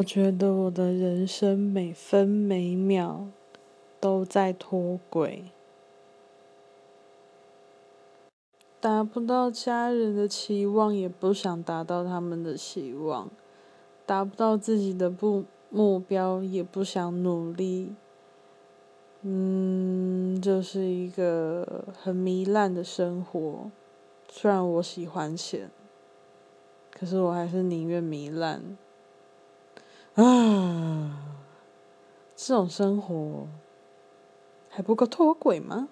我觉得我的人生每分每秒都在脱轨，达不到家人的期望，也不想达到他们的期望，达不到自己的不目标，也不想努力。嗯，就是一个很糜烂的生活。虽然我喜欢钱，可是我还是宁愿糜烂。啊，这种生活还不够脱轨吗？